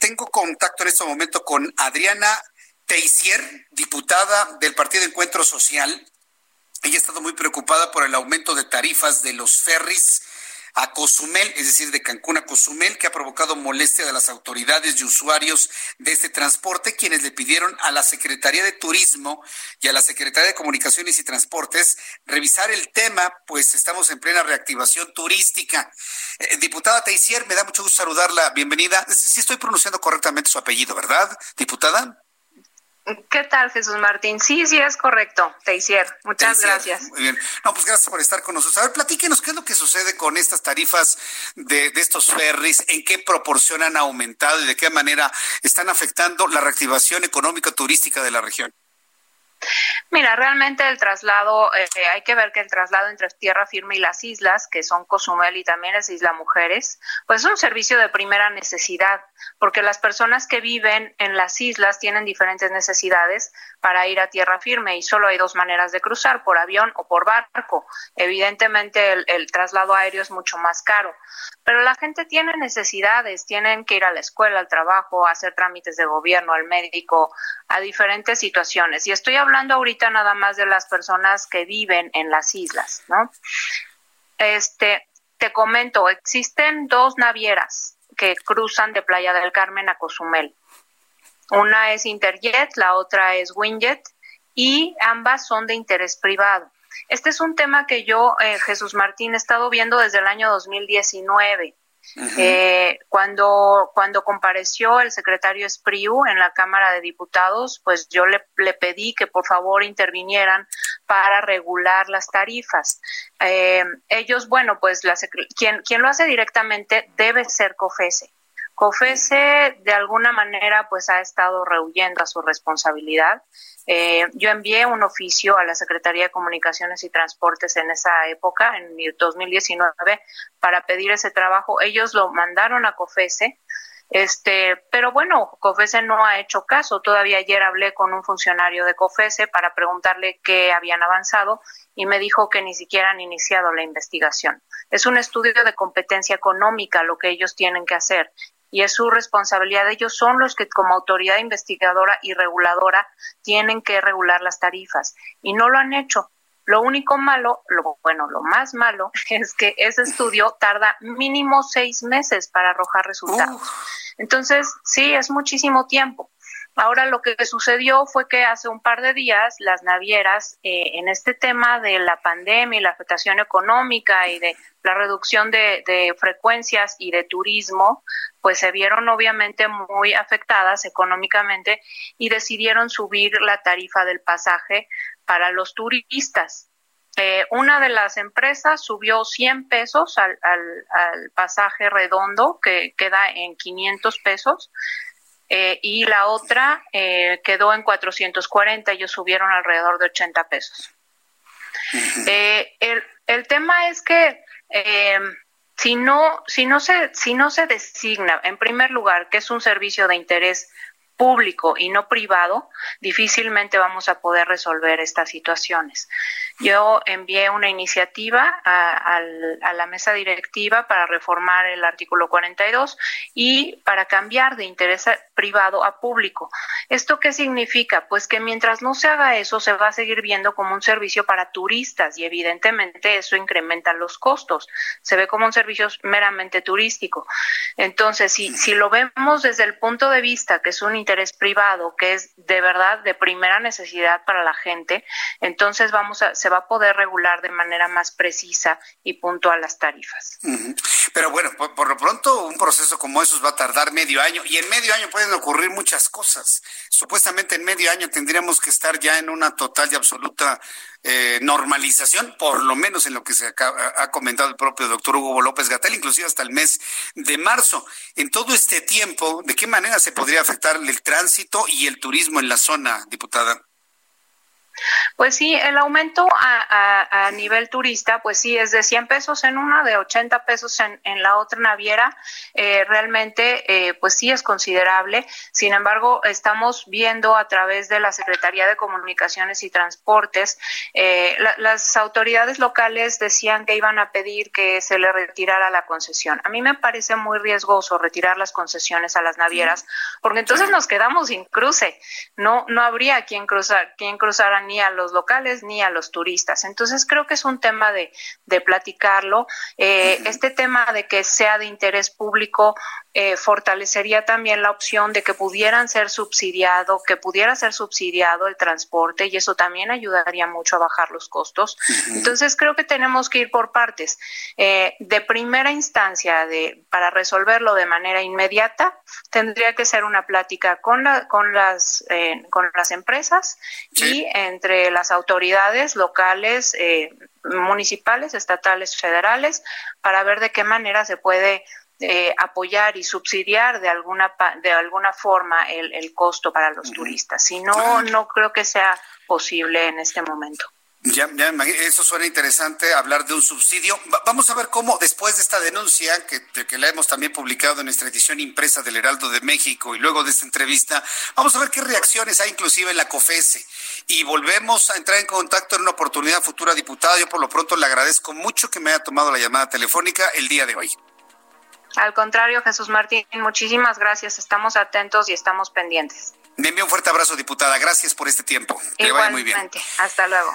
Tengo contacto en este momento con Adriana Teisier, diputada del Partido Encuentro Social. Ella ha estado muy preocupada por el aumento de tarifas de los ferries a Cozumel, es decir, de Cancún a Cozumel, que ha provocado molestia de las autoridades y usuarios de este transporte, quienes le pidieron a la Secretaría de Turismo y a la Secretaría de Comunicaciones y Transportes revisar el tema, pues estamos en plena reactivación turística. Eh, diputada Teisier, me da mucho gusto saludarla. Bienvenida. Sí estoy pronunciando correctamente su apellido, ¿verdad, diputada? ¿Qué tal, Jesús Martín? Sí, sí, es correcto, Teisier. Muchas gracias. Muy bien. No, pues gracias por estar con nosotros. A ver, platíquenos qué es lo que sucede con estas tarifas de, de estos ferries, en qué proporción han aumentado y de qué manera están afectando la reactivación económica turística de la región. Mira, realmente el traslado, eh, hay que ver que el traslado entre tierra firme y las islas, que son Cozumel y también es Isla Mujeres, pues es un servicio de primera necesidad, porque las personas que viven en las islas tienen diferentes necesidades para ir a tierra firme y solo hay dos maneras de cruzar, por avión o por barco. Evidentemente el, traslado aéreo es mucho más caro, pero la gente tiene necesidades, tienen que ir a la escuela, al trabajo, a hacer trámites de gobierno, al médico, a diferentes situaciones. Y estoy hablando ahorita nada más de las personas que viven en las islas, ¿no? Este, te comento, existen dos navieras que cruzan de Playa del Carmen a Cozumel. Una es Interjet, la otra es Winjet y ambas son de interés privado. Este es un tema que yo, eh, Jesús Martín, he estado viendo desde el año 2019. Eh, cuando, cuando compareció el secretario Espriu en la Cámara de Diputados, pues yo le, le pedí que por favor intervinieran para regular las tarifas. Eh, ellos, bueno, pues la, quien, quien lo hace directamente debe ser COFESE. COFESE de alguna manera pues ha estado rehuyendo a su responsabilidad. Eh, yo envié un oficio a la Secretaría de Comunicaciones y Transportes en esa época, en 2019, para pedir ese trabajo. Ellos lo mandaron a COFESE, este, pero bueno, COFESE no ha hecho caso. Todavía ayer hablé con un funcionario de COFESE para preguntarle qué habían avanzado y me dijo que ni siquiera han iniciado la investigación. Es un estudio de competencia económica lo que ellos tienen que hacer y es su responsabilidad. Ellos son los que como autoridad investigadora y reguladora tienen que regular las tarifas y no lo han hecho. Lo único malo, lo, bueno, lo más malo es que ese estudio tarda mínimo seis meses para arrojar resultados. Entonces, sí, es muchísimo tiempo. Ahora lo que sucedió fue que hace un par de días las navieras eh, en este tema de la pandemia y la afectación económica y de la reducción de, frecuencias y de turismo, pues se vieron obviamente muy afectadas económicamente y decidieron subir la tarifa del pasaje para los turistas. Eh, una de las empresas subió 100 pesos al pasaje redondo, que queda en 500 pesos, eh, y la otra eh, quedó en 440, ellos subieron alrededor de 80 pesos. Eh, el, el, tema es que eh, si no, si no se, si no se designa, en primer lugar, que es un servicio de interés público y no privado, difícilmente vamos a poder resolver estas situaciones. Yo envié una iniciativa a, la mesa directiva para reformar el artículo 42 y para cambiar de interés privado a público. ¿Esto qué significa? Pues que mientras no se haga eso, se va a seguir viendo como un servicio para turistas y evidentemente eso incrementa los costos. Se ve como un servicio meramente turístico. Entonces, si, si lo vemos desde el punto de vista que es un interés privado, que es de verdad de primera necesidad para la gente, entonces vamos a, va a poder regular de manera más precisa y puntual las tarifas. Pero bueno, por, por lo pronto, un, proceso como esos va a tardar medio año y en medio año pueden ocurrir muchas cosas. Supuestamente en medio año tendríamos que estar ya en una total y absoluta eh, normalización, por lo menos en lo que se ha, comentado el propio doctor Hugo López Gatel, inclusive hasta el mes de marzo. En todo este tiempo, ¿de qué manera se podría afectar el tránsito y el turismo en la zona, diputada? Pues sí, el aumento a, nivel turista, pues sí, es de 100 pesos en una, de 80 pesos en, la otra naviera. Eh, realmente, eh, pues sí es considerable. Sin embargo, estamos viendo a través de la Secretaría de Comunicaciones y Transportes, eh, las autoridades locales decían que iban a pedir que se le retirara la concesión. A mí me parece muy riesgoso retirar las concesiones a las navieras, porque entonces nos quedamos sin cruce. No, no habría quien cruzar, quien cruzara ni a los locales ni a los turistas. Entonces creo que es un tema de, de platicarlo. Eh, este tema de que sea de interés público eh, fortalecería también la opción de que pudieran ser subsidiado, que pudiera ser subsidiado el transporte y eso también ayudaría mucho a bajar los costos. Entonces creo que tenemos que ir por partes. Eh, de primera instancia, de, para resolverlo de manera inmediata, tendría que ser una plática con, la, con, las, con las empresas y entre las autoridades locales, eh, municipales, estatales, federales, para ver de qué manera se puede eh, apoyar y subsidiar de alguna de alguna forma el, el costo para los turistas. Si no, no creo que sea posible en este momento. Ya, ya eso suena interesante, hablar de un subsidio. vamos a ver cómo, después de esta denuncia, que, que la hemos también publicado en nuestra edición impresa del Heraldo de México, y luego de esta entrevista, vamos a ver qué reacciones hay inclusive en la COFESE. Y volvemos a entrar en contacto en una oportunidad futura, diputada. Yo por lo pronto le agradezco mucho que me haya tomado la llamada telefónica el día de hoy. Al contrario, Jesús Martín, muchísimas gracias. Estamos atentos y estamos pendientes. Me envío un fuerte abrazo, diputada. Gracias por este tiempo. Que vaya muy bien. Hasta luego.